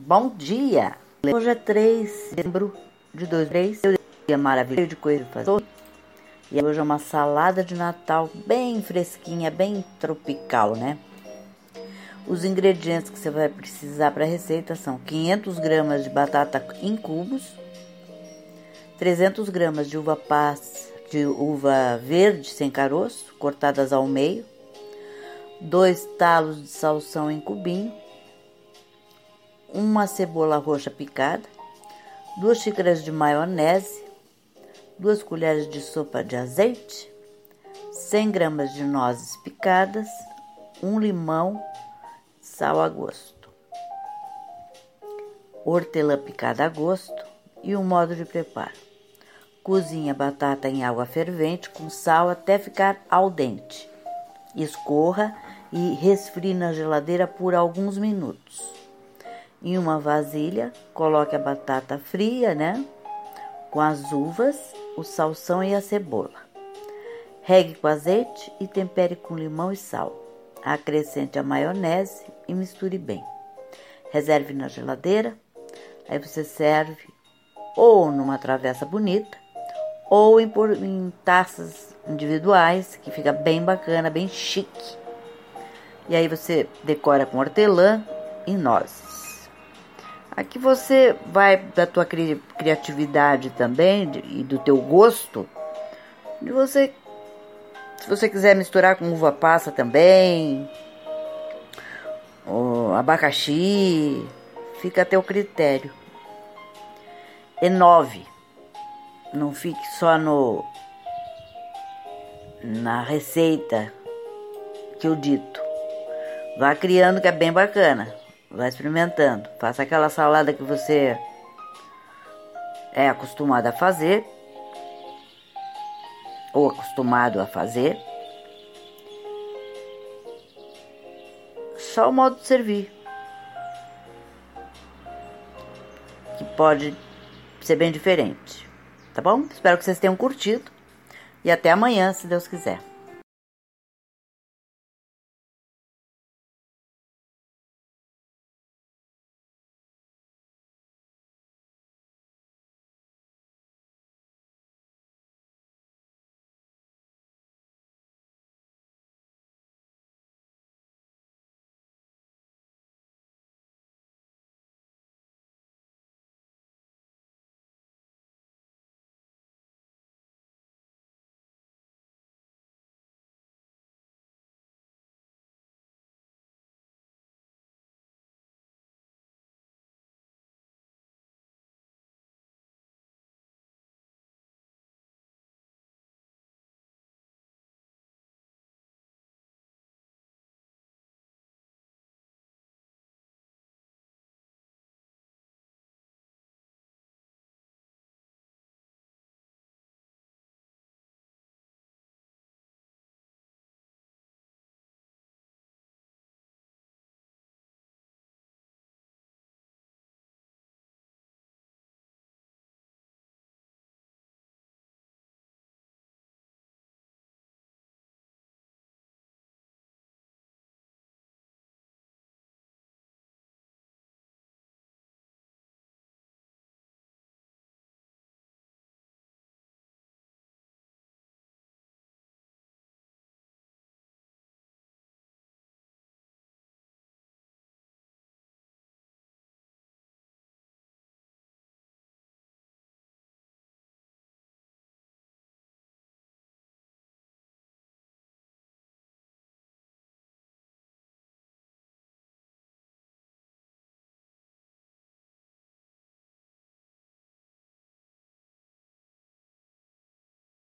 Bom dia! Hoje é 3 de dezembro de 2003. Dia maravilhoso de coisa fazer. E hoje é uma salada de Natal bem fresquinha, bem tropical, né? Os ingredientes que você vai precisar para a receita são 500 gramas de batata em cubos, 300 gramas de uva passa, de uva verde sem caroço, cortadas ao meio, dois talos de salsão em cubinho, uma cebola roxa picada, duas xícaras de maionese, duas colheres de sopa de azeite, 100 gramas de nozes picadas, um limão, sal a gosto, hortelã picada a gosto e o modo de preparo. Cozinhe a batata em água fervente com sal até ficar al dente. Escorra e resfrie na geladeira por alguns minutos. Em uma vasilha, coloque a batata fria, né? Com as uvas, o salsão e a cebola. Regue com azeite e tempere com limão e sal. Acrescente a maionese e misture bem. Reserve na geladeira. Aí você serve ou numa travessa bonita ou em, em taças individuais, que fica bem bacana, bem chique. E aí você decora com hortelã e nozes. Aqui você vai da tua cri criatividade também de, e do teu gosto, você, se você quiser misturar com uva passa também, abacaxi, fica a teu critério. E nove, não fique só no na receita que eu dito. Vá criando que é bem bacana. Vai experimentando. Faça aquela salada que você é acostumado a fazer ou acostumado a fazer. Só o modo de servir. Que pode ser bem diferente. Tá bom? Espero que vocês tenham curtido. E até amanhã, se Deus quiser.